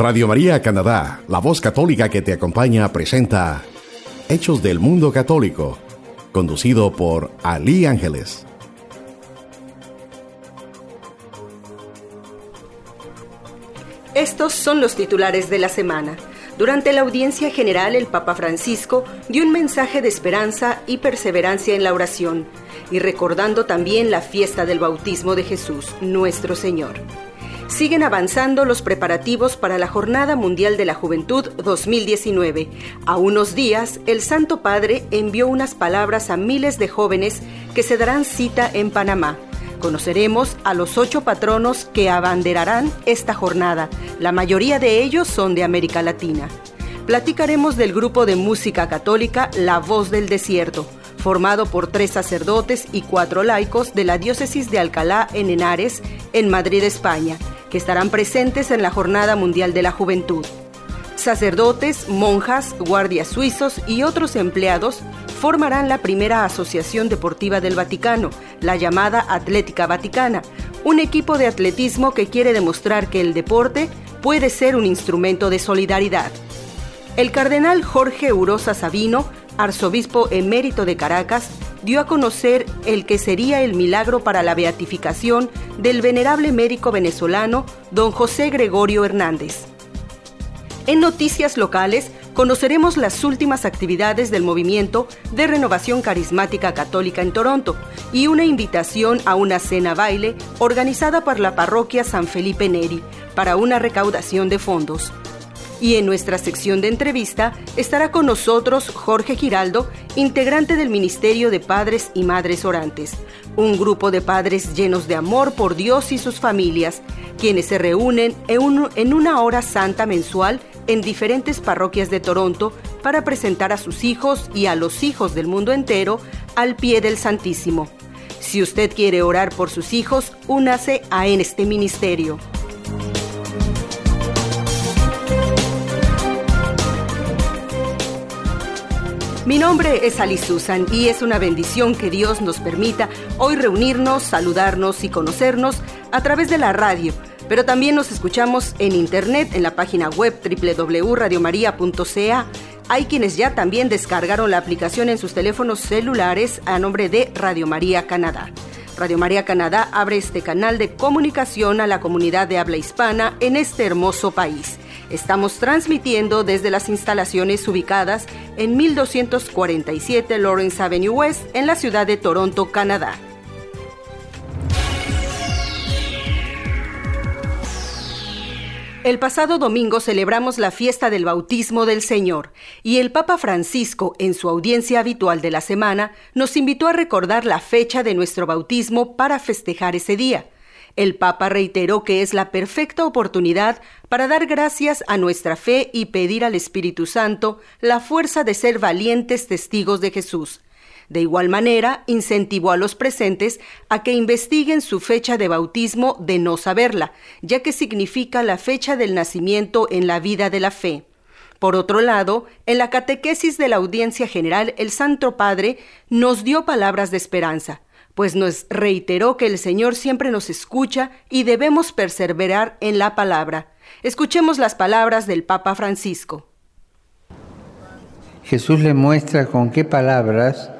Radio María Canadá, la voz católica que te acompaña, presenta Hechos del Mundo Católico, conducido por Ali Ángeles. Estos son los titulares de la semana. Durante la audiencia general, el Papa Francisco dio un mensaje de esperanza y perseverancia en la oración, y recordando también la fiesta del bautismo de Jesús, nuestro Señor siguen avanzando los preparativos para la Jornada Mundial de la Juventud 2019. A unos días, el Santo Padre envió unas palabras a miles de jóvenes que se darán cita en Panamá. Conoceremos a los ocho patronos que abanderarán esta jornada. La mayoría de ellos son de América Latina. Platicaremos del grupo de música católica La Voz del Desierto, formado por tres sacerdotes y cuatro laicos de la diócesis de Alcalá en Henares, en Madrid, España que estarán presentes en la Jornada Mundial de la Juventud. Sacerdotes, monjas, guardias suizos y otros empleados formarán la primera asociación deportiva del Vaticano, la llamada Atlética Vaticana, un equipo de atletismo que quiere demostrar que el deporte puede ser un instrumento de solidaridad. El cardenal Jorge Urosa Sabino, arzobispo emérito de Caracas, dio a conocer el que sería el milagro para la beatificación del venerable médico venezolano don José Gregorio Hernández. En noticias locales conoceremos las últimas actividades del movimiento de renovación carismática católica en Toronto y una invitación a una cena baile organizada por la parroquia San Felipe Neri para una recaudación de fondos. Y en nuestra sección de entrevista estará con nosotros Jorge Giraldo, integrante del Ministerio de Padres y Madres Orantes, un grupo de padres llenos de amor por Dios y sus familias, quienes se reúnen en, una hora santa mensual en diferentes parroquias de Toronto para presentar a sus hijos y a los hijos del mundo entero al pie del Santísimo. Si usted quiere orar por sus hijos, únase a este ministerio. Mi nombre es Ali Susan y es una bendición que Dios nos permita hoy reunirnos, saludarnos y conocernos a través de la radio, pero también nos escuchamos en internet en la página web www.radiomaria.ca. Hay quienes ya también descargaron la aplicación en sus teléfonos celulares a nombre de Radio María Canadá. Radio María Canadá abre este canal de comunicación a la comunidad de habla hispana en este hermoso país. Estamos transmitiendo desde las instalaciones ubicadas en 1247 Lawrence Avenue West en la ciudad de Toronto, Canadá. El pasado domingo celebramos la fiesta del bautismo del Señor y el Papa Francisco, en su audiencia habitual de la semana, nos invitó a recordar la fecha de nuestro bautismo para festejar ese día. El Papa reiteró que es la perfecta oportunidad para dar gracias a nuestra fe y pedir al Espíritu Santo la fuerza de ser valientes testigos de Jesús. De igual manera, incentivó a los presentes a que investiguen su fecha de bautismo de no saberla, ya que significa la fecha del nacimiento en la vida de la fe. Por otro lado, en la catequesis de la audiencia general, el Santo Padre nos dio palabras de esperanza pues nos reiteró que el Señor siempre nos escucha y debemos perseverar en la palabra. Escuchemos las palabras del Papa Francisco. Jesús le muestra con qué palabras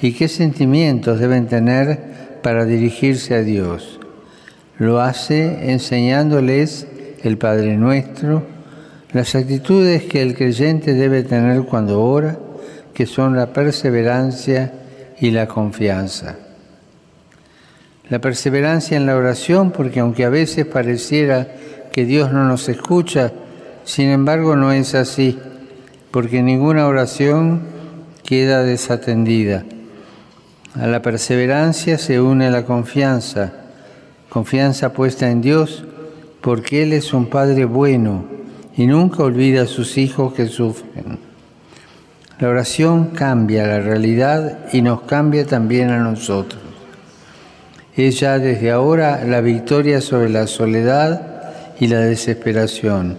y qué sentimientos deben tener para dirigirse a Dios. Lo hace enseñándoles el Padre Nuestro, las actitudes que el creyente debe tener cuando ora, que son la perseverancia y la confianza la perseverancia en la oración, porque aunque a veces pareciera que Dios no nos escucha, sin embargo no es así, porque ninguna oración queda desatendida. A la perseverancia se une la confianza, confianza puesta en Dios, porque Él es un Padre bueno y nunca olvida a sus hijos que sufren. La oración cambia la realidad y nos cambia también a nosotros es ya desde ahora la victoria sobre la soledad y la desesperación,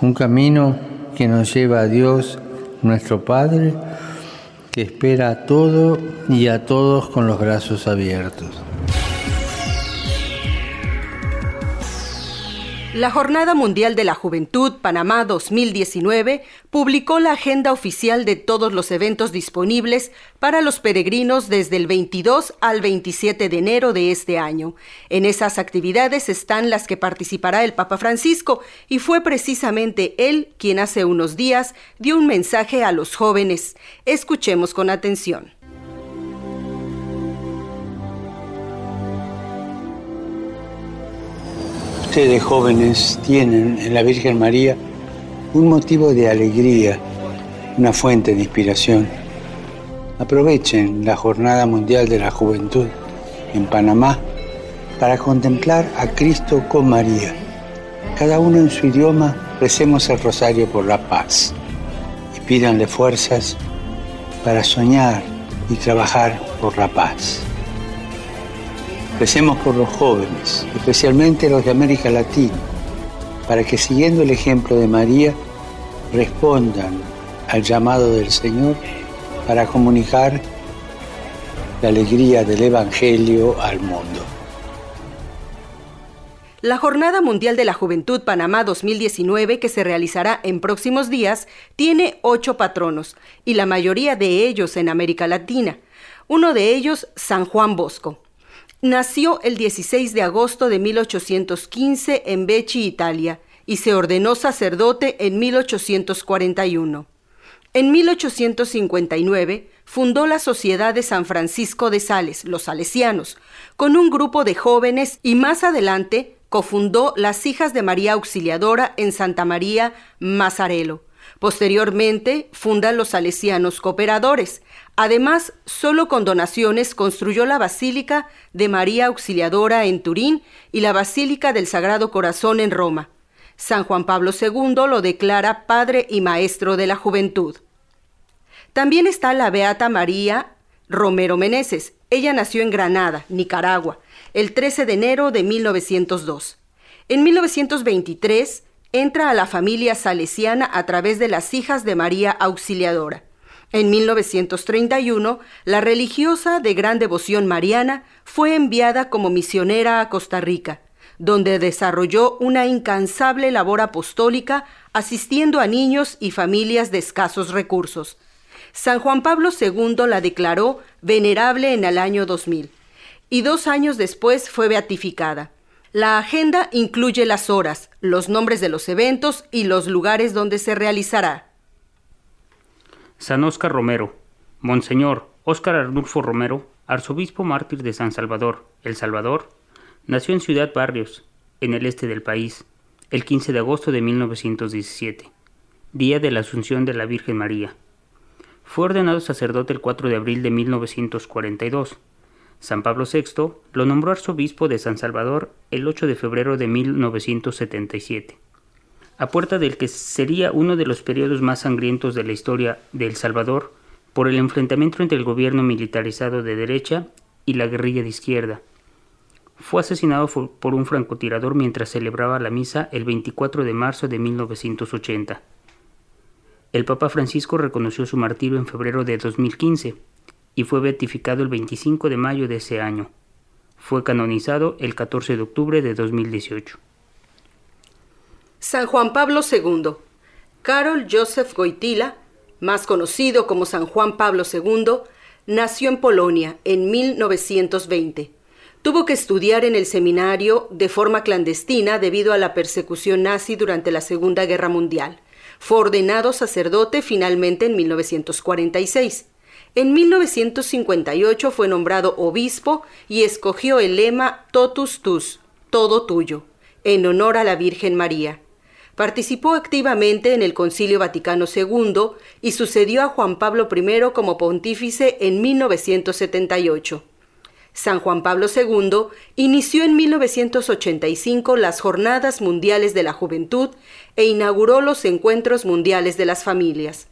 un camino que nos lleva a Dios, nuestro Padre, que espera a todo y a todos con los brazos abiertos. La Jornada Mundial de la Juventud Panamá 2019 publicó la agenda oficial de todos los eventos disponibles para los peregrinos desde el 22 al 27 de enero de este año. En esas actividades están las que participará el Papa Francisco y fue precisamente él quien hace unos días dio un mensaje a los jóvenes. Escuchemos con atención. Ustedes jóvenes tienen en la Virgen María un motivo de alegría, una fuente de inspiración. Aprovechen la Jornada Mundial de la Juventud en Panamá para contemplar a Cristo con María. Cada uno en su idioma recemos el rosario por la paz y pídanle fuerzas para soñar y trabajar por la paz. Recemos por los jóvenes, especialmente los de América Latina, para que siguiendo el ejemplo de María, respondan al llamado del Señor para comunicar la alegría del Evangelio al mundo. La Jornada Mundial de la Juventud Panamá 2019, que se realizará en próximos días, tiene ocho patronos, y la mayoría de ellos en América Latina. Uno de ellos, San Juan Bosco. Nació el 16 de agosto de 1815 en Becci, Italia, y se ordenó sacerdote en 1841. En 1859 fundó la Sociedad de San Francisco de Sales, los Salesianos, con un grupo de jóvenes y más adelante cofundó las Hijas de María Auxiliadora en Santa María Mazarelo. Posteriormente funda los Salesianos Cooperadores, Además, solo con donaciones construyó la Basílica de María Auxiliadora en Turín y la Basílica del Sagrado Corazón en Roma. San Juan Pablo II lo declara Padre y Maestro de la Juventud. También está la Beata María Romero Meneses. Ella nació en Granada, Nicaragua, el 13 de enero de 1902. En 1923 entra a la familia salesiana a través de las hijas de María Auxiliadora. En 1931, la religiosa de gran devoción mariana fue enviada como misionera a Costa Rica, donde desarrolló una incansable labor apostólica asistiendo a niños y familias de escasos recursos. San Juan Pablo II la declaró venerable en el año 2000 y dos años después fue beatificada. La agenda incluye las horas, los nombres de los eventos y los lugares donde se realizará. San Óscar Romero, Monseñor Óscar Arnulfo Romero, arzobispo mártir de San Salvador, El Salvador, nació en Ciudad Barrios, en el este del país, el 15 de agosto de 1917, día de la Asunción de la Virgen María. Fue ordenado sacerdote el 4 de abril de 1942. San Pablo VI lo nombró arzobispo de San Salvador el 8 de febrero de 1977 a puerta del que sería uno de los periodos más sangrientos de la historia de El Salvador por el enfrentamiento entre el gobierno militarizado de derecha y la guerrilla de izquierda. Fue asesinado por un francotirador mientras celebraba la misa el 24 de marzo de 1980. El Papa Francisco reconoció su martirio en febrero de 2015 y fue beatificado el 25 de mayo de ese año. Fue canonizado el 14 de octubre de 2018. San Juan Pablo II. Karol Joseph Goitila, más conocido como San Juan Pablo II, nació en Polonia en 1920. Tuvo que estudiar en el seminario de forma clandestina debido a la persecución nazi durante la Segunda Guerra Mundial. Fue ordenado sacerdote finalmente en 1946. En 1958 fue nombrado obispo y escogió el lema Totus Tus, todo tuyo, en honor a la Virgen María. Participó activamente en el Concilio Vaticano II y sucedió a Juan Pablo I como pontífice en 1978. San Juan Pablo II inició en 1985 las Jornadas Mundiales de la Juventud e inauguró los Encuentros Mundiales de las Familias.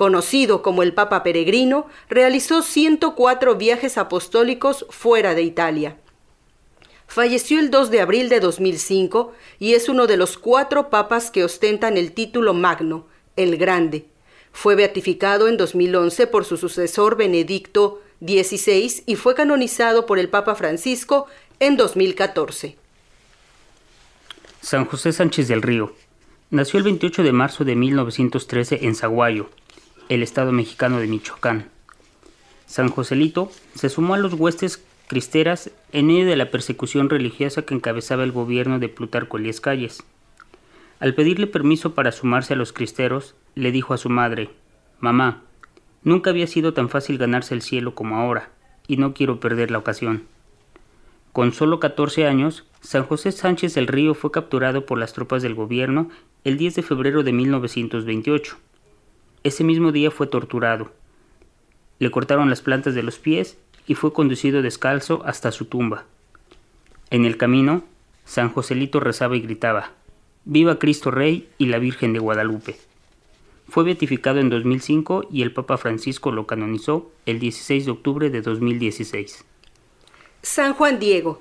Conocido como el Papa Peregrino, realizó 104 viajes apostólicos fuera de Italia. Falleció el 2 de abril de 2005 y es uno de los cuatro papas que ostentan el título magno, el Grande. Fue beatificado en 2011 por su sucesor Benedicto XVI y fue canonizado por el Papa Francisco en 2014. San José Sánchez del Río. Nació el 28 de marzo de 1913 en Zaguayo, el estado mexicano de Michoacán. San Joselito se sumó a los huestes cristeras en medio de la persecución religiosa que encabezaba el gobierno de Plutarco Elías Calles. Al pedirle permiso para sumarse a los cristeros, le dijo a su madre, Mamá, nunca había sido tan fácil ganarse el cielo como ahora, y no quiero perder la ocasión. Con solo 14 años, San José Sánchez del Río fue capturado por las tropas del gobierno el 10 de febrero de 1928. Ese mismo día fue torturado. Le cortaron las plantas de los pies y fue conducido descalzo hasta su tumba. En el camino, San Joselito rezaba y gritaba, Viva Cristo Rey y la Virgen de Guadalupe. Fue beatificado en 2005 y el Papa Francisco lo canonizó el 16 de octubre de 2016. San Juan Diego.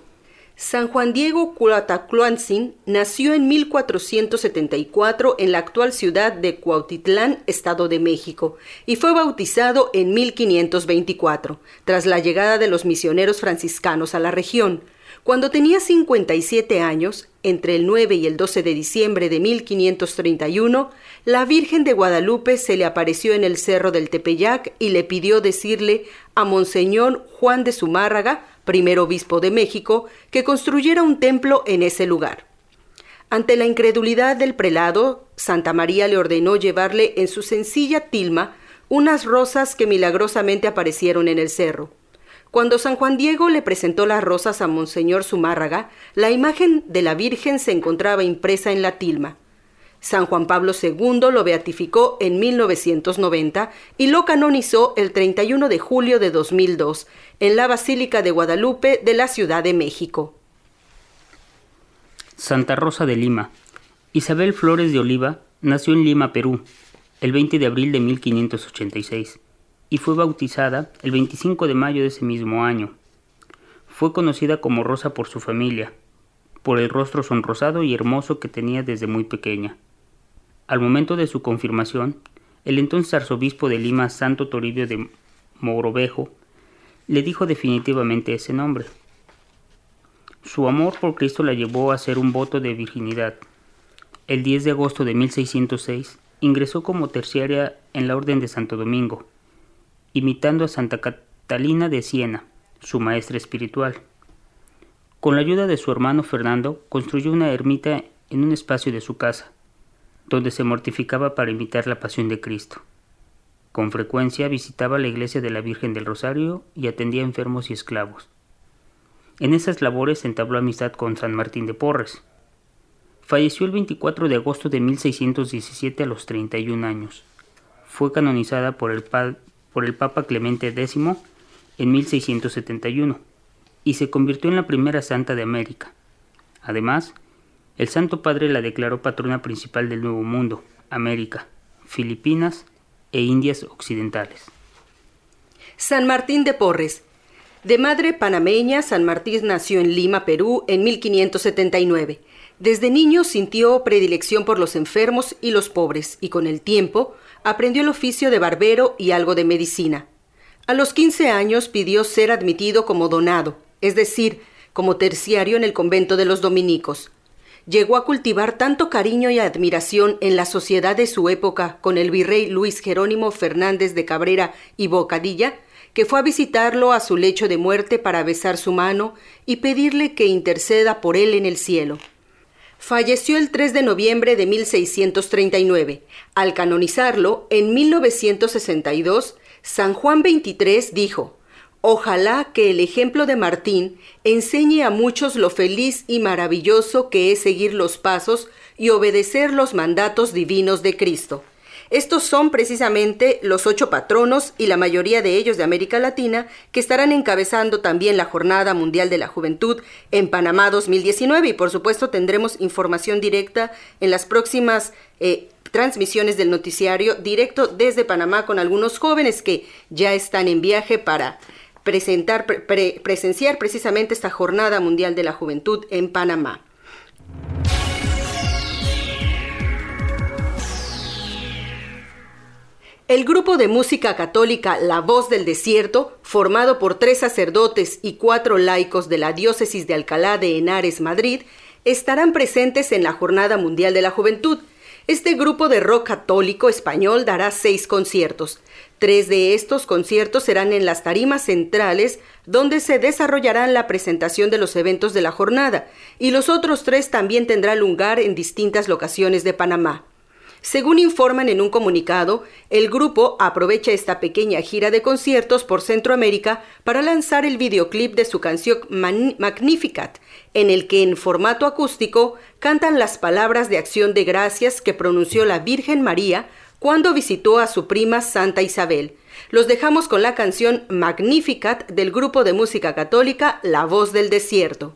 San Juan Diego Culatacloanzin nació en 1474 en la actual ciudad de Cuautitlán, Estado de México, y fue bautizado en 1524, tras la llegada de los misioneros franciscanos a la región. Cuando tenía 57 años, entre el 9 y el 12 de diciembre de 1531, la Virgen de Guadalupe se le apareció en el cerro del Tepeyac y le pidió decirle a Monseñor Juan de Zumárraga, primer obispo de México, que construyera un templo en ese lugar. Ante la incredulidad del prelado, Santa María le ordenó llevarle en su sencilla tilma unas rosas que milagrosamente aparecieron en el cerro. Cuando San Juan Diego le presentó las rosas a Monseñor Zumárraga, la imagen de la Virgen se encontraba impresa en la tilma. San Juan Pablo II lo beatificó en 1990 y lo canonizó el 31 de julio de 2002 en la Basílica de Guadalupe de la Ciudad de México. Santa Rosa de Lima. Isabel Flores de Oliva nació en Lima, Perú, el 20 de abril de 1586 y fue bautizada el 25 de mayo de ese mismo año. Fue conocida como Rosa por su familia, por el rostro sonrosado y hermoso que tenía desde muy pequeña. Al momento de su confirmación, el entonces arzobispo de Lima, Santo Toribio de Mogrovejo, le dijo definitivamente ese nombre. Su amor por Cristo la llevó a hacer un voto de virginidad. El 10 de agosto de 1606 ingresó como terciaria en la Orden de Santo Domingo, imitando a Santa Catalina de Siena, su maestra espiritual. Con la ayuda de su hermano Fernando, construyó una ermita en un espacio de su casa, donde se mortificaba para imitar la pasión de Cristo. Con frecuencia visitaba la iglesia de la Virgen del Rosario y atendía enfermos y esclavos. En esas labores entabló amistad con San Martín de Porres. Falleció el 24 de agosto de 1617 a los 31 años. Fue canonizada por el, por el Papa Clemente X en 1671 y se convirtió en la primera santa de América. Además, el Santo Padre la declaró patrona principal del Nuevo Mundo, América, Filipinas e Indias Occidentales. San Martín de Porres. De madre panameña, San Martín nació en Lima, Perú, en 1579. Desde niño sintió predilección por los enfermos y los pobres, y con el tiempo aprendió el oficio de barbero y algo de medicina. A los 15 años pidió ser admitido como donado, es decir, como terciario en el convento de los dominicos. Llegó a cultivar tanto cariño y admiración en la sociedad de su época con el virrey Luis Jerónimo Fernández de Cabrera y Bocadilla, que fue a visitarlo a su lecho de muerte para besar su mano y pedirle que interceda por él en el cielo. Falleció el 3 de noviembre de 1639. Al canonizarlo, en 1962, San Juan XXIII dijo, Ojalá que el ejemplo de Martín enseñe a muchos lo feliz y maravilloso que es seguir los pasos y obedecer los mandatos divinos de Cristo. Estos son precisamente los ocho patronos y la mayoría de ellos de América Latina que estarán encabezando también la Jornada Mundial de la Juventud en Panamá 2019 y por supuesto tendremos información directa en las próximas eh, transmisiones del noticiario directo desde Panamá con algunos jóvenes que ya están en viaje para presentar, presenciar precisamente esta Jornada Mundial de la Juventud en Panamá. El grupo de música católica La Voz del Desierto, formado por tres sacerdotes y cuatro laicos de la diócesis de Alcalá de Henares, Madrid, estarán presentes en la Jornada Mundial de la Juventud. Este grupo de rock católico español dará seis conciertos. Tres de estos conciertos serán en las tarimas centrales, donde se desarrollarán la presentación de los eventos de la jornada, y los otros tres también tendrán lugar en distintas locaciones de Panamá. Según informan en un comunicado, el grupo aprovecha esta pequeña gira de conciertos por Centroamérica para lanzar el videoclip de su canción Magnificat, en el que en formato acústico cantan las palabras de acción de gracias que pronunció la Virgen María cuando visitó a su prima Santa Isabel. Los dejamos con la canción Magnificat del grupo de música católica La Voz del Desierto.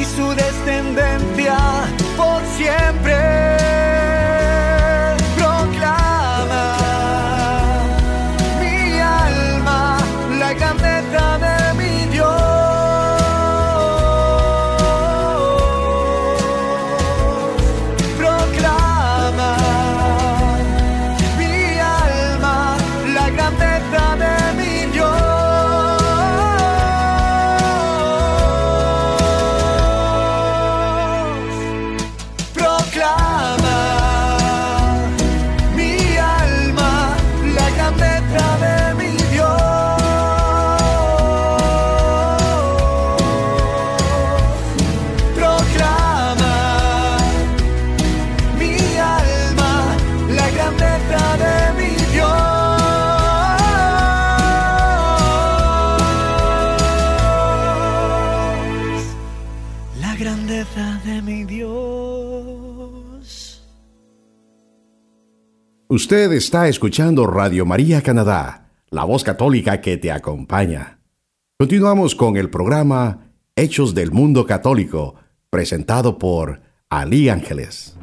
y su descendencia por siempre. Usted está escuchando Radio María Canadá, la voz católica que te acompaña. Continuamos con el programa Hechos del Mundo Católico, presentado por Ali Ángeles.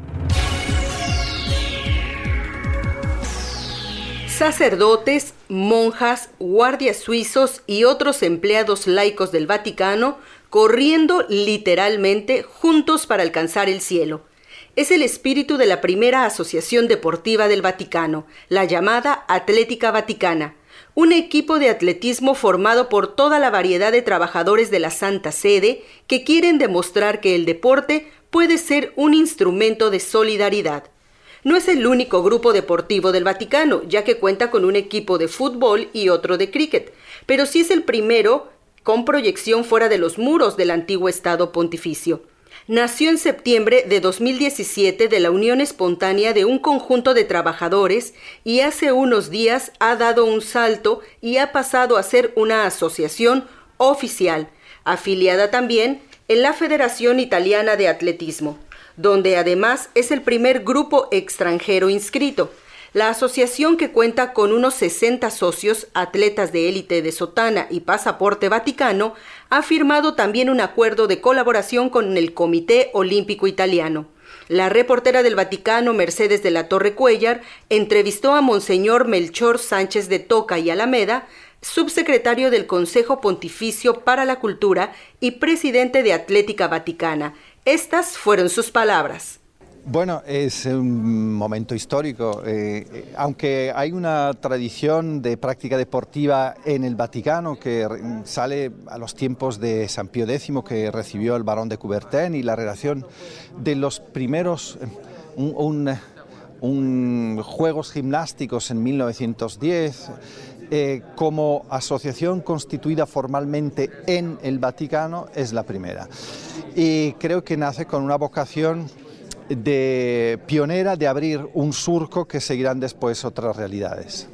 Sacerdotes, monjas, guardias suizos y otros empleados laicos del Vaticano corriendo literalmente juntos para alcanzar el cielo es el espíritu de la primera asociación deportiva del Vaticano, la llamada Atlética Vaticana, un equipo de atletismo formado por toda la variedad de trabajadores de la Santa Sede que quieren demostrar que el deporte puede ser un instrumento de solidaridad. No es el único grupo deportivo del Vaticano, ya que cuenta con un equipo de fútbol y otro de cricket, pero sí es el primero con proyección fuera de los muros del antiguo Estado pontificio nació en septiembre de 2017 de la unión espontánea de un conjunto de trabajadores y hace unos días ha dado un salto y ha pasado a ser una asociación oficial, afiliada también en la Federación Italiana de Atletismo, donde además es el primer grupo extranjero inscrito. La asociación que cuenta con unos 60 socios, atletas de élite de sotana y pasaporte vaticano, ha firmado también un acuerdo de colaboración con el Comité Olímpico Italiano. La reportera del Vaticano, Mercedes de la Torre Cuellar, entrevistó a Monseñor Melchor Sánchez de Toca y Alameda, subsecretario del Consejo Pontificio para la Cultura y presidente de Atlética Vaticana. Estas fueron sus palabras. Bueno, es un momento histórico. Eh, eh, aunque hay una tradición de práctica deportiva en el Vaticano que sale a los tiempos de San Pío X, que recibió el barón de Coubertin, y la relación de los primeros, un, Juegos Gimnásticos en 1910, eh, como asociación constituida formalmente en el Vaticano, es la primera. Y creo que nace con una vocación de pionera de abrir un surco que seguirán después otras realidades.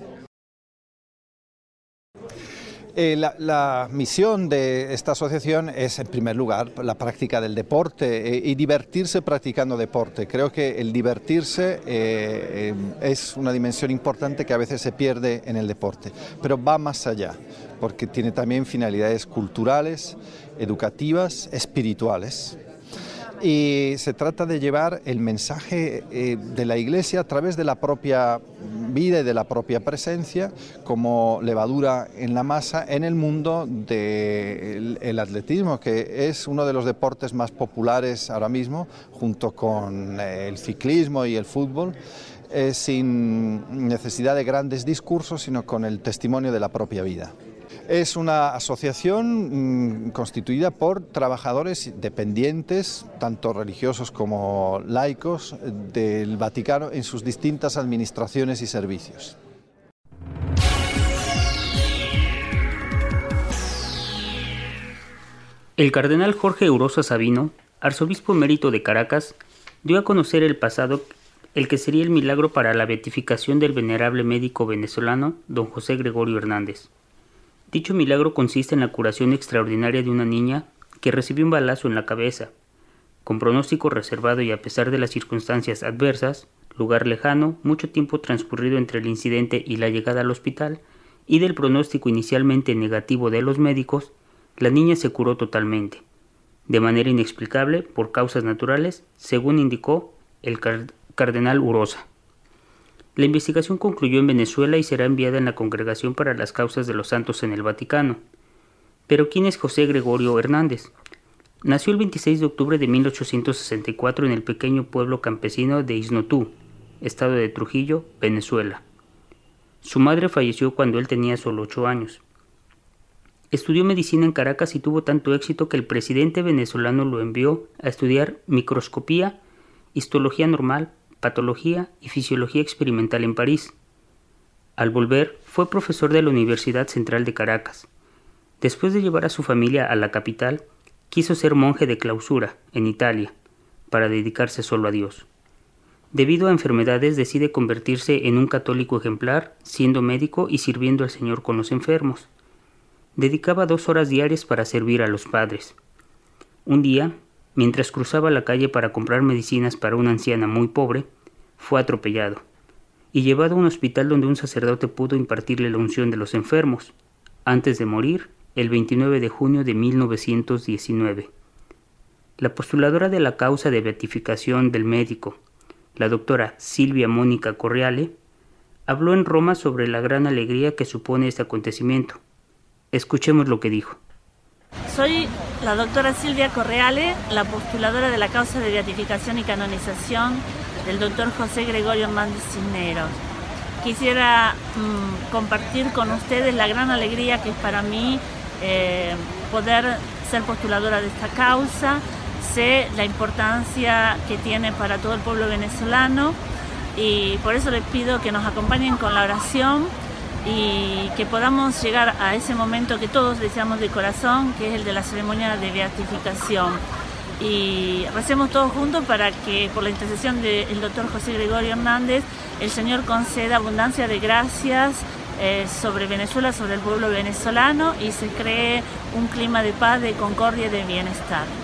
Eh, la, misión de esta asociación es, en primer lugar, la práctica del deporte eh, y divertirse practicando deporte. Creo que el divertirse eh, es una dimensión importante que a veces se pierde en el deporte, pero va más allá, porque tiene también finalidades culturales, educativas, espirituales y se trata de llevar el mensaje eh, de la Iglesia a través de la propia vida y de la propia presencia como levadura en la masa en el mundo del atletismo, que es uno de los deportes más populares ahora mismo, junto con eh, el ciclismo y el fútbol. Eh, sin necesidad de grandes discursos, sino con el testimonio de la propia vida. Es una asociación mm, constituida por trabajadores dependientes, tanto religiosos como laicos, del Vaticano en sus distintas administraciones y servicios. El cardenal Jorge Eurosa Sabino, arzobispo emérito de Caracas, dio a conocer el pasado el que sería el milagro para la beatificación del venerable médico venezolano don José Gregorio Hernández. Dicho milagro consiste en la curación extraordinaria de una niña que recibió un balazo en la cabeza. Con pronóstico reservado y a pesar de las circunstancias adversas, lugar lejano, mucho tiempo transcurrido entre el incidente y la llegada al hospital, y del pronóstico inicialmente negativo de los médicos, la niña se curó totalmente, de manera inexplicable por causas naturales, según indicó el cardenal Urosa. La investigación concluyó en Venezuela y será enviada en la Congregación para las Causas de los Santos en el Vaticano. Pero ¿quién es José Gregorio Hernández? Nació el 26 de octubre de 1864 en el pequeño pueblo campesino de Isnotú, estado de Trujillo, Venezuela. Su madre falleció cuando él tenía solo ocho años. Estudió medicina en Caracas y tuvo tanto éxito que el presidente venezolano lo envió a estudiar microscopía, histología normal, patología y fisiología experimental en París. Al volver, fue profesor de la Universidad Central de Caracas. Después de llevar a su familia a la capital, quiso ser monje de clausura en Italia, para dedicarse solo a Dios. Debido a enfermedades decide convertirse en un católico ejemplar, siendo médico y sirviendo al Señor con los enfermos. Dedicaba dos horas diarias para servir a los padres. Un día, Mientras cruzaba la calle para comprar medicinas para una anciana muy pobre, fue atropellado y llevado a un hospital donde un sacerdote pudo impartirle la unción de los enfermos, antes de morir el 29 de junio de 1919. La postuladora de la causa de beatificación del médico, la doctora Silvia Mónica Correale, habló en Roma sobre la gran alegría que supone este acontecimiento. Escuchemos lo que dijo. Soy la doctora Silvia Correale, la postuladora de la causa de beatificación y canonización del doctor José Gregorio Hernández Cisneros. Quisiera mm, compartir con ustedes la gran alegría que es para mí eh, poder ser postuladora de esta causa. Sé la importancia que tiene para todo el pueblo venezolano y por eso les pido que nos acompañen con la oración y que podamos llegar a ese momento que todos deseamos de corazón, que es el de la ceremonia de beatificación. Y recemos todos juntos para que por la intercesión del doctor José Gregorio Hernández, el Señor conceda abundancia de gracias eh, sobre Venezuela, sobre el pueblo venezolano y se cree un clima de paz, de concordia y de bienestar.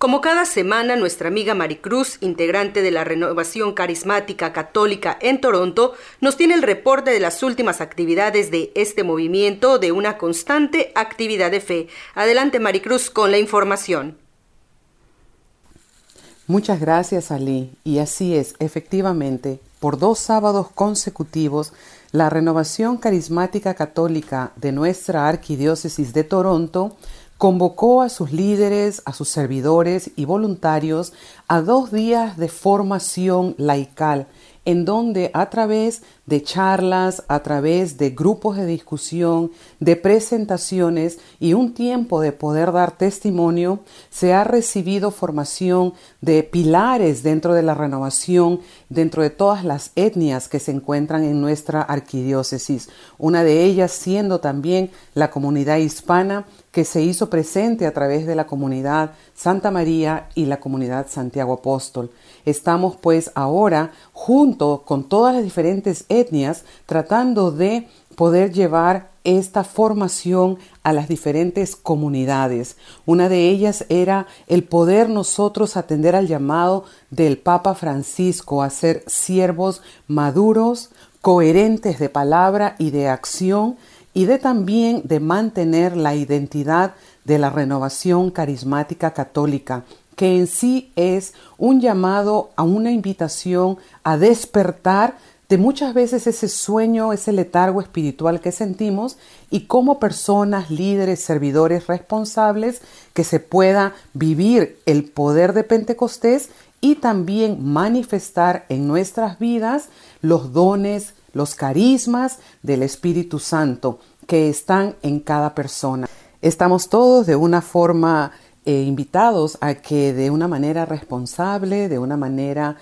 Como cada semana, nuestra amiga Maricruz, integrante de la Renovación Carismática Católica en Toronto, nos tiene el reporte de las últimas actividades de este movimiento de una constante actividad de fe. Adelante Maricruz con la información. Muchas gracias, Ali. Y así es, efectivamente, por dos sábados consecutivos, la Renovación Carismática Católica de nuestra Arquidiócesis de Toronto convocó a sus líderes, a sus servidores y voluntarios a dos días de formación laical, en donde a través de charlas, a través de grupos de discusión, de presentaciones y un tiempo de poder dar testimonio, se ha recibido formación de pilares dentro de la renovación, dentro de todas las etnias que se encuentran en nuestra arquidiócesis, una de ellas siendo también la comunidad hispana que se hizo presente a través de la comunidad Santa María y la comunidad Santiago Apóstol. Estamos pues ahora junto con todas las diferentes etnias tratando de poder llevar esta formación a las diferentes comunidades. Una de ellas era el poder nosotros atender al llamado del Papa Francisco a ser siervos maduros, coherentes de palabra y de acción, y de también de mantener la identidad de la renovación carismática católica, que en sí es un llamado a una invitación a despertar de muchas veces ese sueño, ese letargo espiritual que sentimos y como personas, líderes, servidores responsables, que se pueda vivir el poder de Pentecostés y también manifestar en nuestras vidas los dones, los carismas del Espíritu Santo que están en cada persona. Estamos todos de una forma eh, invitados a que de una manera responsable, de una manera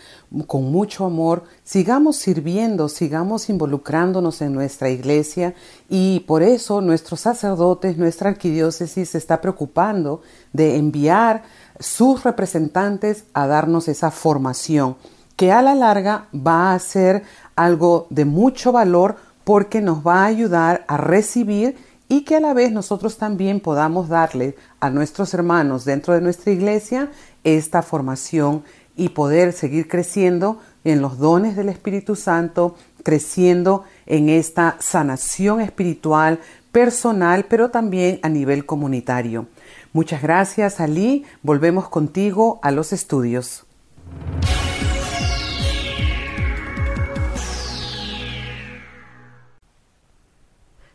con mucho amor, sigamos sirviendo, sigamos involucrándonos en nuestra iglesia y por eso nuestros sacerdotes, nuestra arquidiócesis se está preocupando de enviar sus representantes a darnos esa formación que a la larga va a ser algo de mucho valor porque nos va a ayudar a recibir y que a la vez nosotros también podamos darle a nuestros hermanos dentro de nuestra iglesia esta formación y poder seguir creciendo en los dones del Espíritu Santo, creciendo en esta sanación espiritual, personal, pero también a nivel comunitario. Muchas gracias, Ali. Volvemos contigo a los estudios.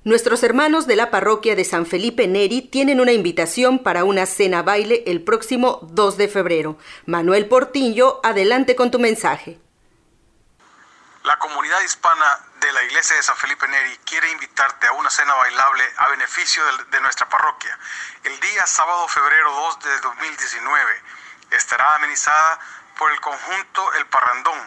Nuestros hermanos de la parroquia de San Felipe Neri tienen una invitación para una cena baile el próximo 2 de febrero. Manuel Portillo, adelante con tu mensaje. La comunidad hispana de la iglesia de San Felipe Neri quiere invitarte a una cena bailable a beneficio de, nuestra parroquia. El día sábado febrero 2 de 2019 estará amenizada por el conjunto El Parrandón.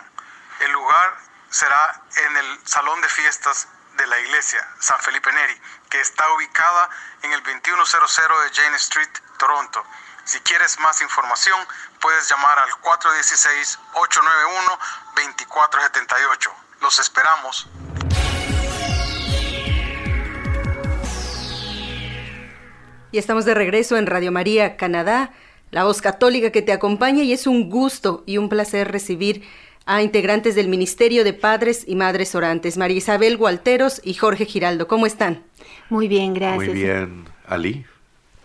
El lugar será en el Salón de Fiestas de la iglesia San Felipe Neri, que está ubicada en el 2100 de Jane Street, Toronto. Si quieres más información, puedes llamar al 416-891-2478. Los esperamos. Y estamos de regreso en Radio María, Canadá, la voz católica que te acompaña y es un gusto y un placer recibir a integrantes del Ministerio de Padres y Madres Orantes, María Isabel Gualteros y Jorge Giraldo. ¿Cómo están? Muy bien, gracias. Muy bien, Ali.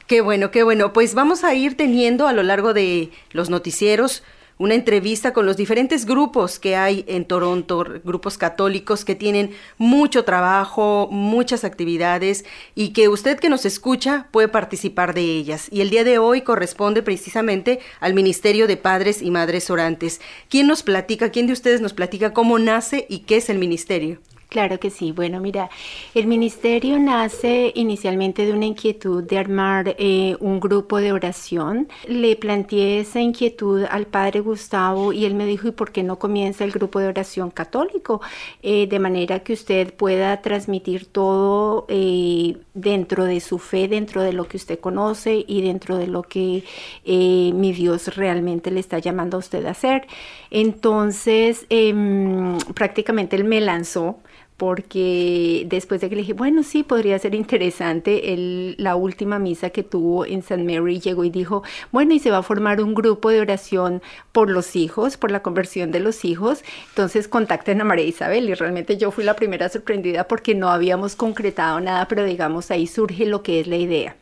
Qué bueno, qué bueno. Pues vamos a ir teniendo a lo largo de los noticieros una entrevista con los diferentes grupos que hay en Toronto, grupos católicos que tienen mucho trabajo, muchas actividades y que usted que nos escucha puede participar de ellas. Y el día de hoy corresponde precisamente al Ministerio de Padres y Madres Orantes. ¿Quién nos platica, quién de ustedes nos platica cómo nace y qué es el ministerio? Claro que sí. Bueno, mira, el ministerio nace inicialmente de una inquietud de armar eh, un grupo de oración. Le planteé esa inquietud al padre Gustavo y él me dijo, ¿y por qué no comienza el grupo de oración católico? Eh, de manera que usted pueda transmitir todo eh, dentro de su fe, dentro de lo que usted conoce y dentro de lo que mi Dios realmente le está llamando a usted a hacer. Entonces, em, prácticamente él me lanzó porque después de que le dije, bueno, sí, podría ser interesante, el, la última misa que tuvo en St. Mary llegó y dijo, bueno, y se va a formar un grupo de oración por los hijos, por la conversión de los hijos, entonces contacten a María Isabel y realmente yo fui la primera sorprendida porque no habíamos concretado nada, pero digamos ahí surge lo que es la idea.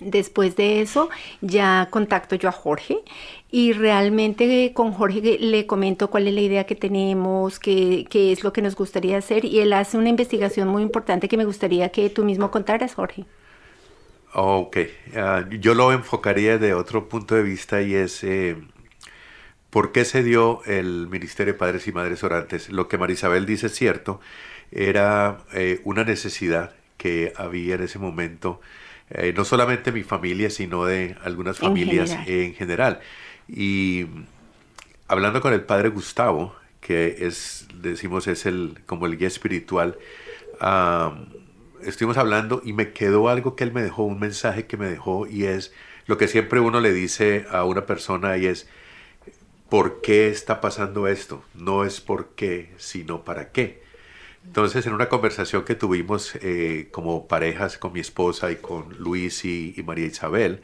Después de eso ya contacto yo a Jorge y realmente con Jorge le comento cuál es la idea que tenemos, qué, qué, es lo que nos gustaría hacer y él hace una investigación muy importante que me gustaría que tú mismo contaras, Jorge. Ok, ah, yo lo enfocaría de otro punto de vista y es eh, por qué se dio el Ministerio de Padres y Madres Orantes. Lo que Marisabel dice es cierto, era eh, una necesidad que había en ese momento eh, no solamente mi familia, sino de algunas familias en general. Y hablando con el padre Gustavo, que es, decimos, es el, como el guía espiritual, estuvimos hablando y me quedó algo que él me dejó, un mensaje que me dejó, y es lo que siempre uno le dice a una persona y es, ¿por qué está pasando esto? No es por qué, sino para qué. Entonces, en una conversación que tuvimos eh, como parejas con mi esposa y con Luis y, María Isabel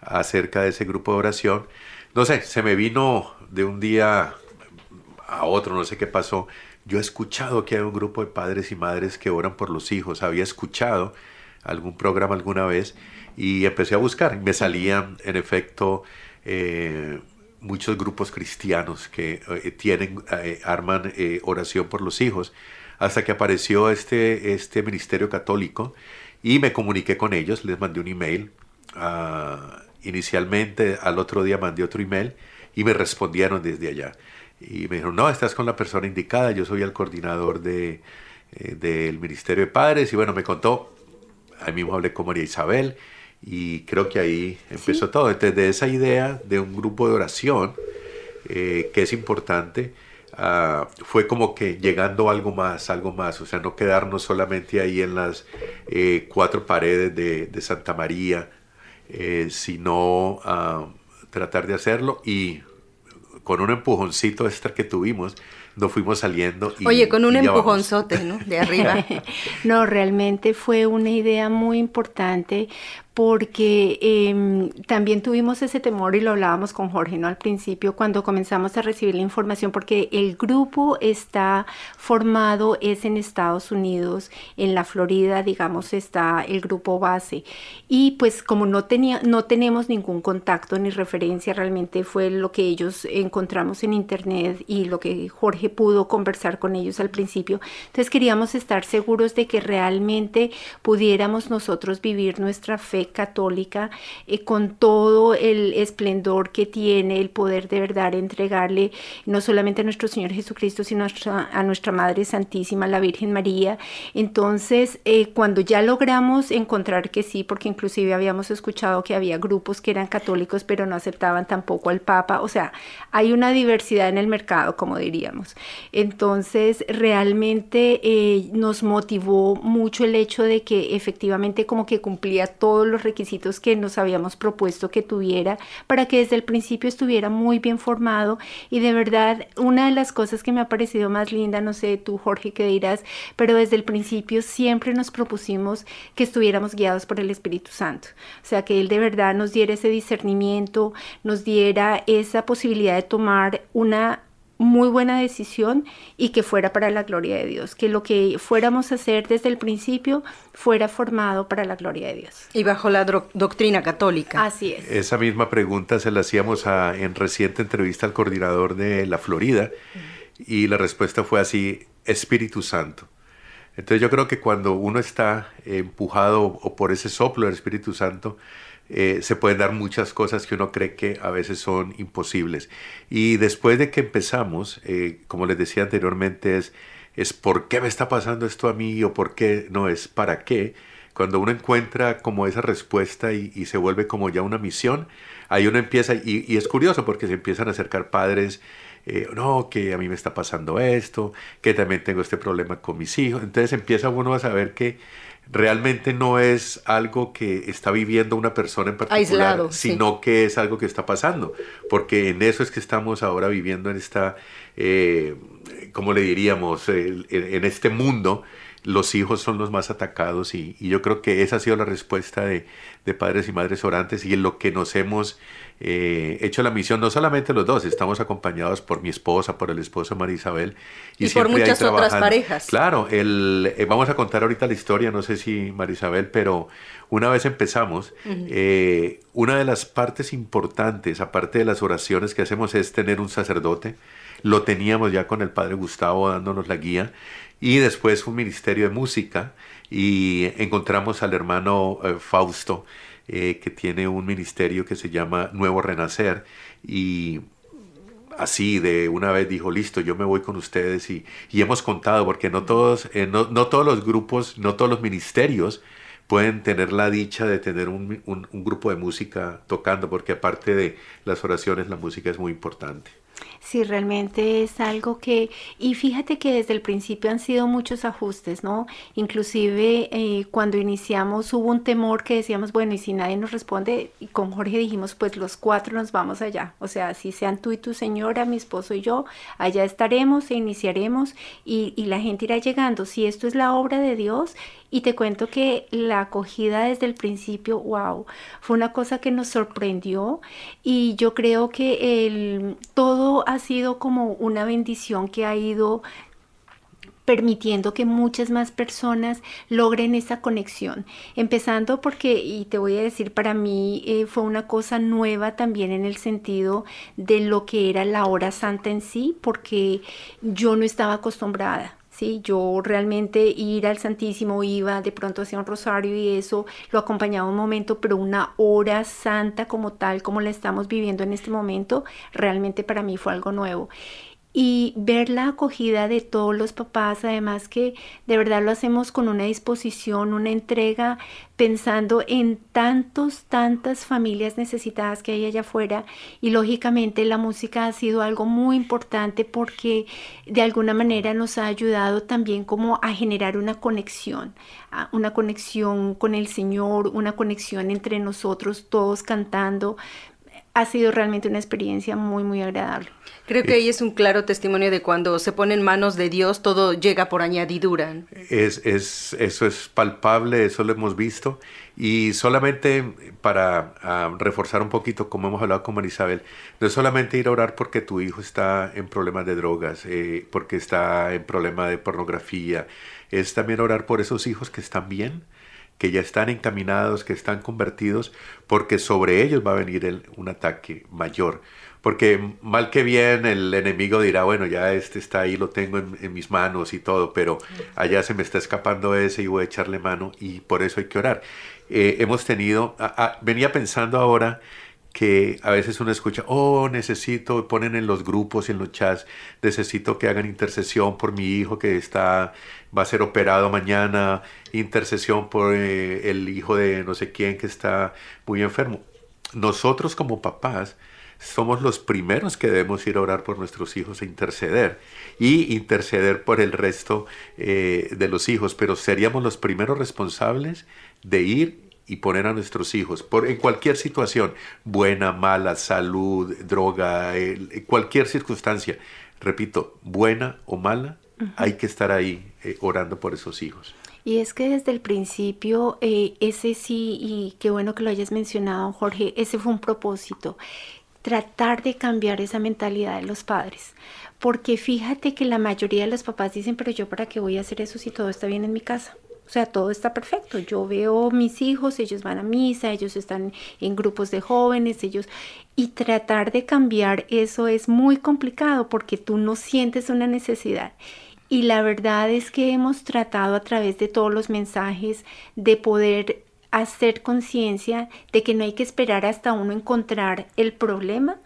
acerca de ese grupo de oración, no sé, se me vino de un día a otro, no sé qué pasó. Yo he escuchado que hay un grupo de padres y madres que oran por los hijos. Había escuchado algún programa alguna vez y empecé a buscar. Me salían, en efecto, eh, muchos grupos cristianos que eh, tienen, arman oración por los hijos hasta que apareció este, este ministerio católico y me comuniqué con ellos, les mandé un email. Ah, inicialmente, al otro día mandé otro email y me respondieron desde allá. Y me dijeron, no, estás con la persona indicada, yo soy el coordinador de, eh, del Ministerio de Padres. Y bueno, me contó, ahí mismo hablé con María Isabel y creo que ahí empezó todo. Entonces, de esa idea de un grupo de oración, eh, que es importante, Ah, fue como que llegando algo más, algo más, o sea, no quedarnos solamente ahí en las eh, cuatro paredes de, Santa María, eh, sino ah, tratar de hacerlo y con un empujoncito extra que tuvimos, nos fuimos saliendo. Y, Oye, con un empujonzote, ¿no? De arriba. no, realmente fue una idea muy importante porque em, también tuvimos ese temor y lo hablábamos con Jorge ¿no? al principio cuando comenzamos a recibir la información porque el grupo está formado es en Estados Unidos en la Florida digamos está el grupo base y pues como no tenía no tenemos ningún contacto ni referencia realmente fue lo que ellos encontramos en internet y lo que Jorge pudo conversar con ellos al principio entonces queríamos estar seguros de que realmente pudiéramos nosotros vivir nuestra fe católica, eh, con todo el esplendor que tiene, el poder de verdad entregarle no solamente a nuestro Señor Jesucristo, sino a nuestra, Madre Santísima, la Virgen María. Entonces, eh, cuando ya logramos encontrar que sí, porque inclusive habíamos escuchado que había grupos que eran católicos, pero no aceptaban tampoco al Papa, o sea, hay una diversidad en el mercado, como diríamos. Entonces, realmente eh, nos motivó mucho el hecho de que efectivamente como que cumplía todos los requisitos que nos habíamos propuesto que tuviera para que desde el principio estuviera muy bien formado. Y de verdad una de las cosas que me ha parecido más linda, no sé tú Jorge qué dirás, pero desde el principio siempre nos propusimos que estuviéramos guiados por el Espíritu Santo, o sea que Él de verdad nos diera ese discernimiento, nos diera esa posibilidad de tomar una muy buena decisión y que fuera para la gloria de Dios, que lo que fuéramos a hacer desde el principio fuera formado para la gloria de Dios. Y bajo la doctrina católica. Así es. Esa misma pregunta se la hacíamos a, en reciente entrevista al coordinador de la Florida y la respuesta fue así, Espíritu Santo. Entonces yo creo que cuando uno está empujado o por ese soplo del Espíritu Santo, eh, se pueden dar muchas cosas que uno cree que a veces son imposibles. Y después de que empezamos, eh, como les decía anteriormente, es es por qué me está pasando esto a mí o por qué, no es para qué. Cuando uno encuentra como esa respuesta y, se vuelve como ya una misión, ahí uno empieza, y, es curioso porque se empiezan a acercar padres eh, no, que a mí me está pasando esto, que también tengo este problema con mis hijos. Entonces empieza uno a saber que realmente no es algo que está viviendo una persona en particular, sino que es algo que está pasando, porque en eso es que estamos ahora viviendo en esta, eh, ¿cómo le diríamos?, en este mundo los hijos son los más atacados y, yo creo que esa ha sido la respuesta de, padres y madres orantes y en lo que nos hemos eh, hecho la misión, no solamente los dos, estamos acompañados por mi esposa, por el esposo María Isabel y, por muchas otras parejas. Claro, el, eh, vamos a contar ahorita la historia, no sé si María Isabel, pero una vez empezamos, eh, una de las partes importantes, aparte de las oraciones que hacemos, es tener un sacerdote. Lo teníamos ya con el padre Gustavo dándonos la guía y después un ministerio de música y encontramos al hermano eh, Fausto eh, que tiene un ministerio que se llama Nuevo Renacer y así de una vez dijo, listo, yo me voy con ustedes y, hemos contado, porque no todos, eh, no, todos los grupos, no todos los ministerios pueden tener la dicha de tener un, un grupo de música tocando, porque aparte de las oraciones, la música es muy importante. Sí, realmente es algo que, y fíjate que desde el principio han sido muchos ajustes, ¿no? Inclusive eh, cuando iniciamos hubo un temor que decíamos, bueno, y si nadie nos responde, y con Jorge dijimos, pues los cuatro nos vamos allá, o sea, si sean tú y tu señora, mi esposo y yo, allá estaremos e iniciaremos y, y la gente irá llegando. Si esto es la obra de Dios y te cuento que la acogida desde el principio, wow, fue una cosa que nos sorprendió y yo creo que el, todo ha sido como una bendición que ha ido permitiendo que muchas más personas logren esa conexión. Empezando porque, y te voy a decir, para mí eh, fue una cosa nueva también en el sentido de lo que era la hora santa en sí, porque yo no estaba acostumbrada. Yo realmente ir al Santísimo iba, de pronto hacía un rosario y eso lo acompañaba un momento, pero una hora santa como tal, como la estamos viviendo en este momento, realmente para mí fue algo nuevo y ver la acogida de todos los papás, además que de verdad lo hacemos con una disposición, una entrega, pensando en tantos, tantas familias necesitadas que hay allá afuera. Y lógicamente la música ha sido algo muy importante porque de alguna manera nos ha ayudado también como a generar una conexión, una conexión con el Señor, una conexión entre nosotros todos cantando, ha sido realmente una experiencia muy, muy agradable. Creo que ahí es un claro testimonio de cuando se pone en manos de Dios, todo llega por añadidura. Es, es, eso es palpable, eso lo hemos visto. Y solamente para ah, reforzar un poquito, como hemos hablado con Marisabel, no es solamente ir a orar porque tu hijo está en problemas de drogas, eh, porque está en problemas de pornografía, es también orar por esos hijos que están bien, que ya están encaminados, que están convertidos, porque sobre ellos va a venir un ataque mayor. Porque mal que bien el enemigo dirá, bueno, ya este está ahí, lo tengo en, mis manos y todo, pero allá se me está escapando ese y voy a echarle mano y por eso hay que orar. Eh, hemos tenido, venía pensando ahora que a veces uno escucha, oh, necesito, ponen en los grupos y en los chats, necesito que hagan intercesión por mi hijo que está, va a ser operado mañana, intercesión por eh, el hijo de no sé quién que está muy enfermo. Nosotros como papás somos los primeros que debemos ir a orar por nuestros hijos e interceder y interceder por el resto eh, de los hijos, pero seríamos los primeros responsables de ir y poner a nuestros hijos por, en cualquier situación, buena, mala, salud, droga, cualquier circunstancia, repito, buena o mala, hay que estar ahí eh, orando por esos hijos. Y es que desde el principio, eh, ese sí, y qué bueno que lo hayas mencionado, Jorge, ese fue un propósito, tratar de cambiar esa mentalidad de los padres. Porque fíjate que la mayoría de los papás dicen, pero yo para qué voy a hacer eso si todo está bien en mi casa. O sea, todo está perfecto. Yo veo mis hijos, ellos van a misa, ellos están en grupos de jóvenes, ellos... Y tratar de cambiar eso es muy complicado porque tú no sientes una necesidad. Y la verdad es que hemos tratado a través de todos los mensajes de poder hacer conciencia de que no hay que esperar hasta uno encontrar el problema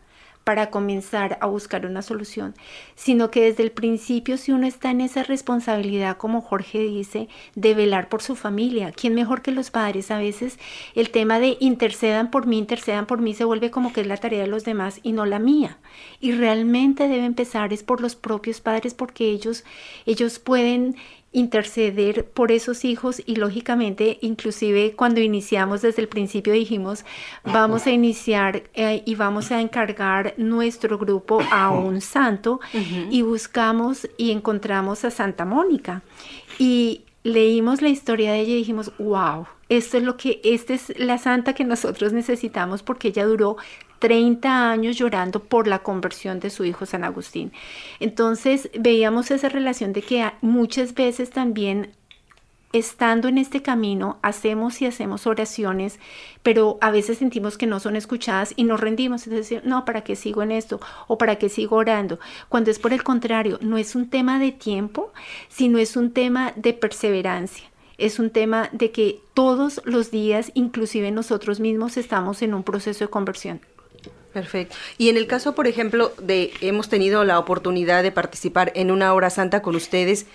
para comenzar a buscar una solución, sino que desde el principio si uno está en esa responsabilidad, como Jorge dice, de velar por su familia, ¿quién mejor que los padres? A veces el tema de intercedan por mí, intercedan por mí se vuelve como que es la tarea de los demás y no la mía. Y realmente debe empezar es por los propios padres porque ellos ellos pueden interceder por esos hijos y lógicamente inclusive cuando iniciamos desde el principio dijimos vamos a iniciar eh, y vamos a encargar nuestro grupo a un santo y buscamos y encontramos a Santa Mónica. Y leímos la historia de ella y dijimos wow esto es lo que esta es la santa que nosotros necesitamos porque ella duró 30 años llorando por la conversión de su hijo San Agustín. Entonces veíamos esa relación de que muchas veces también estando en este camino hacemos y hacemos oraciones, pero a veces sentimos que no son escuchadas y nos rendimos. Es decir, no, ¿para qué sigo en esto? ¿O para qué sigo orando? Cuando es por el contrario, no es un tema de tiempo, sino es un tema de perseverancia. Es un tema de que todos los días, inclusive nosotros mismos, estamos en un proceso de conversión. Perfecto. Y en el caso, por ejemplo, de hemos tenido la oportunidad de participar en una hora santa con ustedes,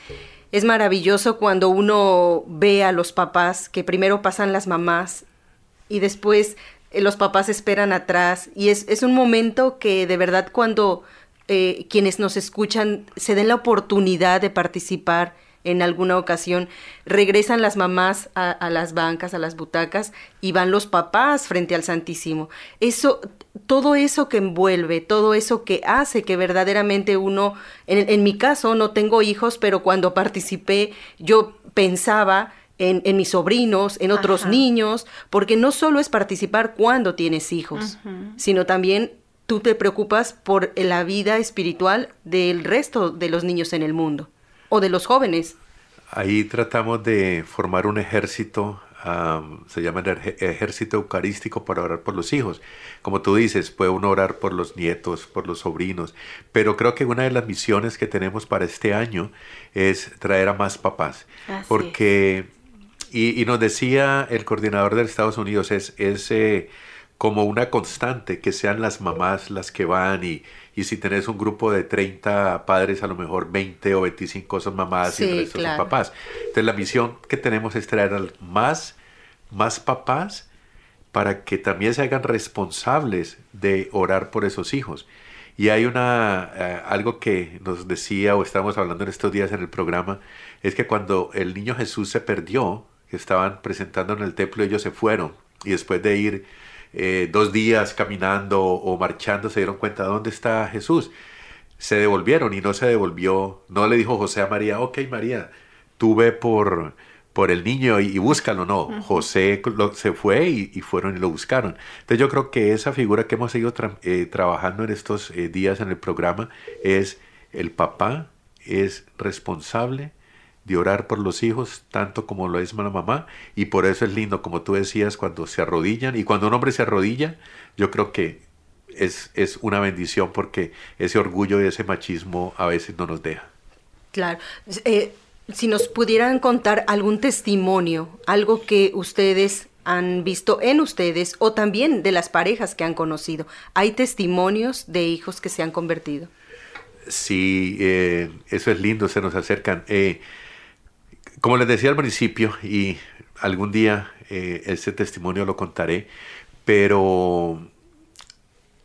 es maravilloso cuando uno ve a los papás que primero pasan las mamás y después eh, los papás esperan atrás y es, es un momento que de verdad cuando eh, quienes nos escuchan se den la oportunidad de participar en alguna ocasión regresan las mamás a, a, las bancas, a las butacas y van los papás frente al Santísimo. Eso todo eso que envuelve, todo eso que hace que verdaderamente uno, en, mi caso no tengo hijos, pero cuando participé yo pensaba en, en, mis sobrinos, en otros niños, porque no solo es participar cuando tienes hijos, sino también tú te preocupas por la vida espiritual del resto de los niños en el mundo o de los jóvenes. Ahí tratamos de formar un ejército se llama el ejército eucarístico para orar por los hijos. Como tú dices, puede uno orar por los nietos, por los sobrinos, pero creo que una de las misiones que tenemos para este año es traer a más papás, porque, y, nos decía el coordinador de Estados Unidos, es, es eh, como una constante que sean las mamás las que van y, y si tenés un grupo de 30 padres, a lo mejor 20 o 25 son mamás y el resto son papás. Entonces la misión que tenemos es traer más, más papás para que también se hagan responsables de orar por esos hijos. Y hay una eh, algo que nos decía o estamos hablando en estos días en el programa, es que cuando el niño Jesús se perdió, que estaban presentando en el templo, ellos se fueron y después de ir eh, dos días caminando o marchando se dieron cuenta dónde está Jesús. Se devolvieron y no se devolvió. No le dijo José a María, ok María, tú ve por, por el niño y, búscalo. No, José se fue y, fueron y lo buscaron. Entonces yo creo que esa figura que hemos seguido eh, trabajando en estos eh, días en el programa es el papá es responsable de orar por los hijos, tanto como lo es la mamá, y por eso es lindo, como tú decías, cuando se arrodillan, y cuando un hombre se arrodilla, yo creo que es, es una bendición porque ese orgullo y ese machismo a veces no nos deja. Claro. Eh, si nos pudieran contar algún testimonio, algo que ustedes han visto en ustedes o también de las parejas que han conocido. ¿Hay testimonios de hijos que se han convertido? Sí, eh, eso es lindo, se nos acercan. Eh, como les decía al principio, y algún día eh, ese testimonio lo contaré, pero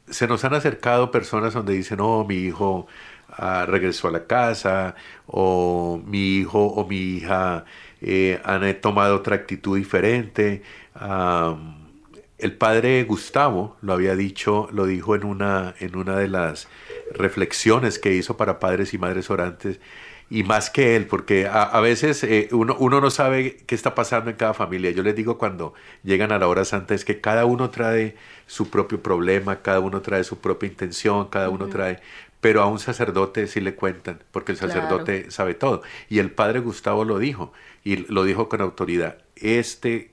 se nos han acercado personas donde dicen, oh, mi hijo ah, regresó a la casa, o mi hijo o mi hija eh, han tomado otra actitud diferente. el padre Gustavo lo había dicho, lo dijo en una, en una de las reflexiones que hizo para padres y madres orantes, y más que él, porque a, veces eh, uno, uno, no sabe qué está pasando en cada familia. Yo les digo cuando llegan a la hora santa es que cada uno trae su propio problema, cada uno trae su propia intención, cada uno trae... Pero a un sacerdote sí le cuentan, porque el sacerdote sabe todo. Y el padre Gustavo lo dijo, y lo dijo con autoridad. Este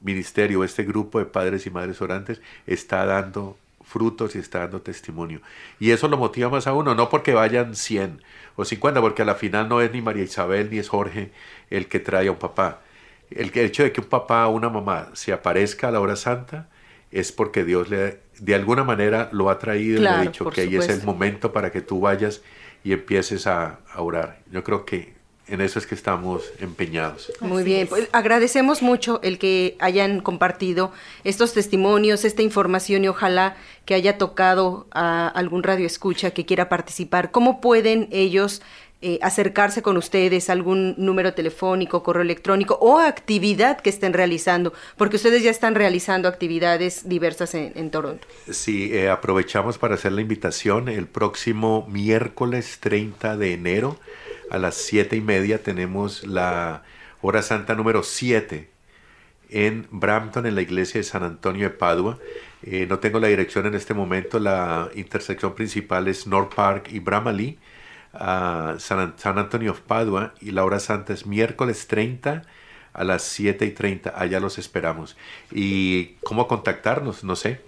ministerio, este grupo de padres y madres orantes está dando frutos y está dando testimonio. Y eso lo motiva más a uno, no porque vayan 100 o 50, porque a la final no es ni María Isabel ni es Jorge el que trae a un papá. El hecho de que un papá o una mamá se aparezca a la hora santa es porque Dios le, de alguna manera lo ha traído y le ha dicho que ahí es el momento para que tú vayas y empieces a, a orar. Yo creo que en eso es que estamos empeñados. Muy bien, pues agradecemos mucho el que hayan compartido estos testimonios, esta información y ojalá que haya tocado a algún radio escucha que quiera participar. ¿Cómo pueden ellos eh, acercarse con ustedes, algún número telefónico, correo electrónico o actividad que estén realizando? Porque ustedes ya están realizando actividades diversas en, Toronto. Sí, eh, aprovechamos para hacer la invitación el próximo miércoles 30 de enero a las siete y media tenemos la hora santa número 7 en Brampton, en la iglesia de San Antonio de Padua. Eh, no tengo la dirección en este momento, la intersección principal es North Park y Bramley, San, San, Antonio de Padua, y la hora santa es miércoles 30 a las 7 y 30. Allá los esperamos. ¿Y cómo contactarnos? No sé.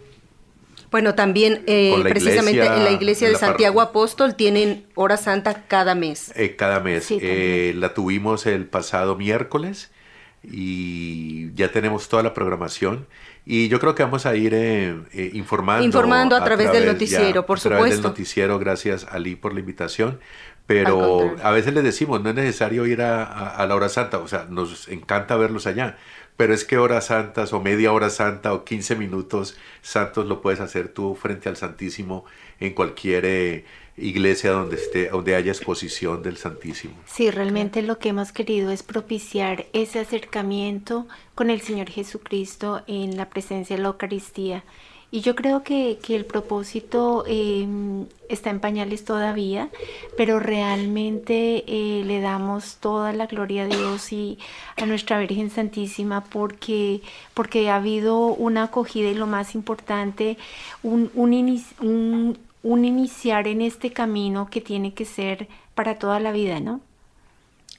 Bueno, también eh, precisamente en la iglesia de Santiago Apóstol tienen hora santa cada mes. Eh, cada mes. Eh, la tuvimos el pasado miércoles y ya tenemos toda la programación. Y yo creo que vamos a ir informando. Informando a, través, del noticiero, por supuesto. A través del noticiero, gracias Ali por la invitación. Pero a veces les decimos, no es necesario ir a, a la hora santa, o sea, nos encanta verlos allá pero es que horas santas o media hora santa o 15 minutos santos lo puedes hacer tú frente al Santísimo en cualquier eh, iglesia donde esté donde haya exposición del Santísimo. Sí, realmente lo que hemos querido es propiciar ese acercamiento con el Señor Jesucristo en la presencia de la Eucaristía y yo creo que, el propósito em, está en pañales todavía, pero realmente eh, le damos toda la gloria a Dios y a nuestra Virgen Santísima porque, porque ha habido una acogida y lo más importante, un, un, iniciar en este camino que tiene que ser para toda la vida, ¿no?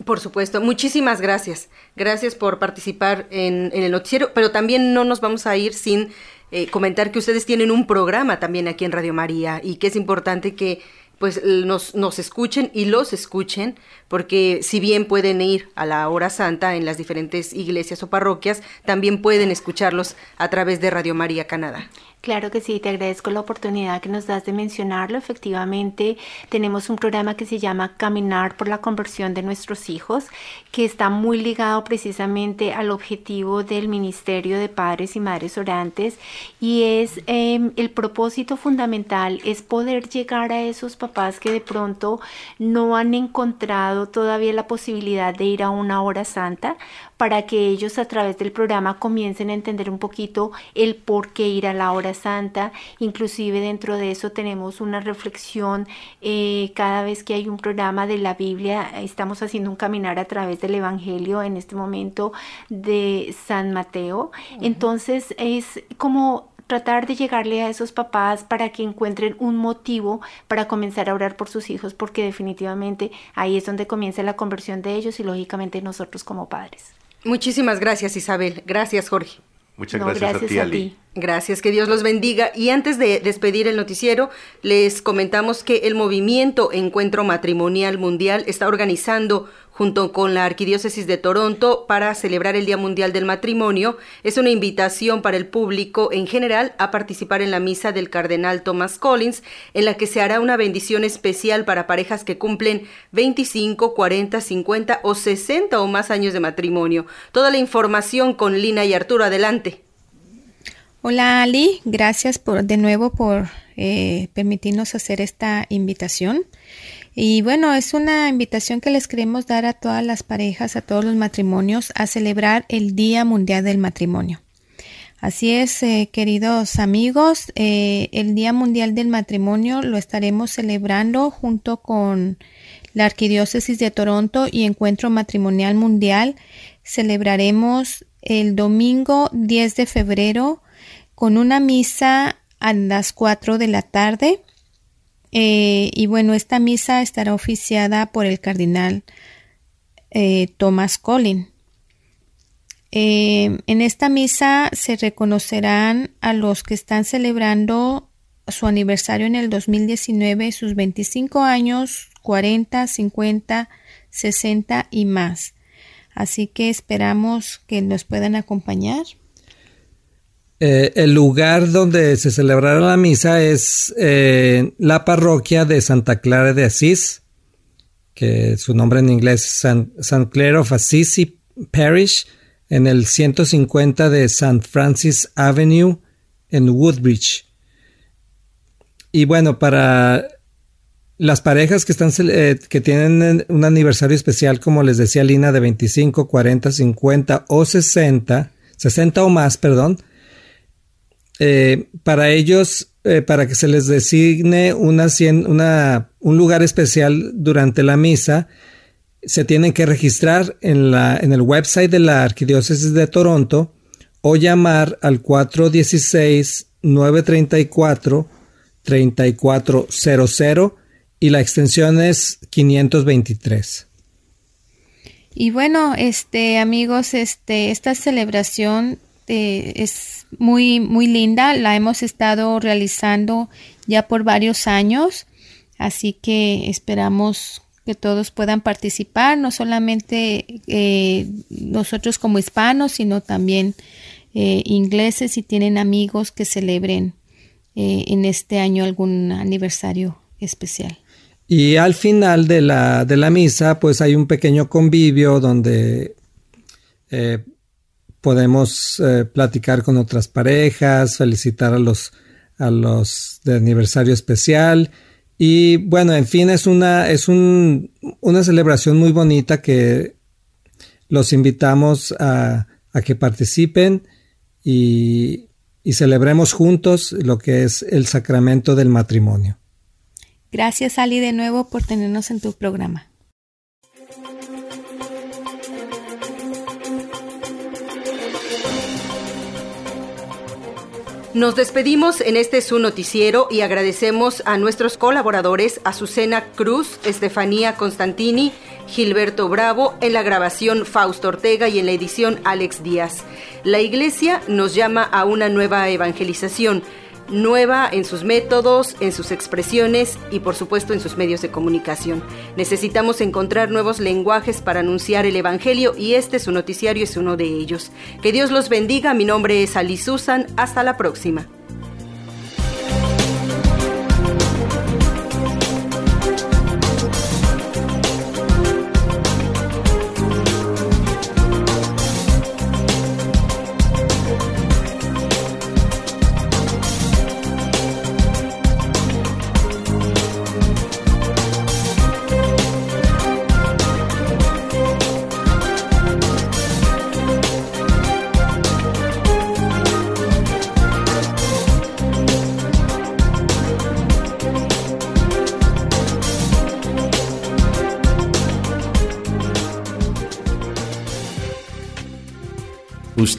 Por supuesto, muchísimas gracias. Gracias por participar en, el noticiero, pero también no nos vamos a ir sin eh, comentar que ustedes tienen un programa también aquí en Radio María y que es importante que pues nos, nos escuchen y los escuchen, porque si bien pueden ir a la hora santa en las diferentes iglesias o parroquias, también pueden escucharlos a través de Radio María Canadá. Claro que sí, te agradezco la oportunidad que nos das de mencionarlo. Efectivamente, tenemos un programa que se llama Caminar por la conversión de nuestros hijos, que está muy ligado precisamente al objetivo del Ministerio de Padres y Madres Orantes y es em, el propósito fundamental es poder llegar a esos papás que de pronto no han encontrado todavía la posibilidad de ir a una hora santa para que ellos a través del programa comiencen a entender un poquito el por qué ir a la hora santa. Inclusive dentro de eso tenemos una reflexión eh, cada vez que hay un programa de la Biblia. Estamos haciendo un caminar a través del Evangelio en este momento de San Mateo. Entonces es como tratar de llegarle a esos papás para que encuentren un motivo para comenzar a orar por sus hijos, porque definitivamente ahí es donde comienza la conversión de ellos y lógicamente nosotros como padres. Muchísimas gracias Isabel. Gracias Jorge. Muchas gracias, a ti, Ali. Gracias, que Dios los bendiga. Y antes de despedir el noticiero, les comentamos que el movimiento Encuentro Matrimonial Mundial está organizando junto con la Arquidiócesis de Toronto para celebrar el Día Mundial del Matrimonio. Es una invitación para el público en general a participar en la misa del Cardenal Thomas Collins, en la que se hará una bendición especial para parejas que cumplen 25, 40, 50 o 60 o más años de matrimonio. Toda la información con Lina y Arturo. Adelante. Hola Ali, gracias por de nuevo por eh, permitirnos hacer esta invitación. Y bueno, es una invitación que les queremos dar a todas las parejas, a todos los matrimonios, a celebrar el Día Mundial del Matrimonio. Así es, eh, queridos amigos, eh, el Día Mundial del Matrimonio lo estaremos celebrando junto con la Arquidiócesis de Toronto y Encuentro Matrimonial Mundial. Celebraremos el domingo 10 de febrero con una misa a las 4 de la tarde. Eh, y bueno, esta misa estará oficiada por el cardenal eh, Thomas Collin. Eh, en esta misa se reconocerán a los que están celebrando su aniversario en el 2019, sus 25 años, 40, 50, 60 y más. Así que esperamos que nos puedan acompañar. Eh, el lugar donde se celebrará la misa es eh, la parroquia de Santa Clara de Asís, que su nombre en inglés es St. Clare of Assisi Parish, en el 150 de St. Francis Avenue en Woodbridge. Y bueno, para las parejas que, están, eh, que tienen un aniversario especial, como les decía Lina, de 25, 40, 50 o 60, 60 o más, perdón, eh, para ellos, eh, para que se les designe un lugar especial durante la misa, se tienen que registrar en el website de la Arquidiócesis de Toronto o llamar al 416-934-3400 y la extensión es 523. Y bueno, este amigos, este esta celebración eh, es muy muy linda, la hemos estado realizando ya por varios años, así que esperamos que todos puedan participar, no solamente eh, nosotros como hispanos, sino también eh, ingleses si tienen amigos que celebren eh, en este año algún aniversario especial. Y al final de la, de la misa, pues hay un pequeño convivio donde podemos platicar con otras parejas, felicitar a los, a los de aniversario especial y bueno, en fin, es una, es un, una celebración muy bonita que los invitamos a, a que participen y, y celebremos juntos lo que es el sacramento del matrimonio. Gracias, Ali, de nuevo por tenernos en tu programa. Nos despedimos en este su noticiero y agradecemos a nuestros colaboradores Azucena Cruz, Estefanía Constantini, Gilberto Bravo, en la grabación Fausto Ortega y en la edición Alex Díaz. La Iglesia nos llama a una nueva evangelización nueva en sus métodos, en sus expresiones y por supuesto en sus medios de comunicación. Necesitamos encontrar nuevos lenguajes para anunciar el Evangelio y este su noticiario es uno de ellos. Que Dios los bendiga, mi nombre es Ali Susan, hasta la próxima.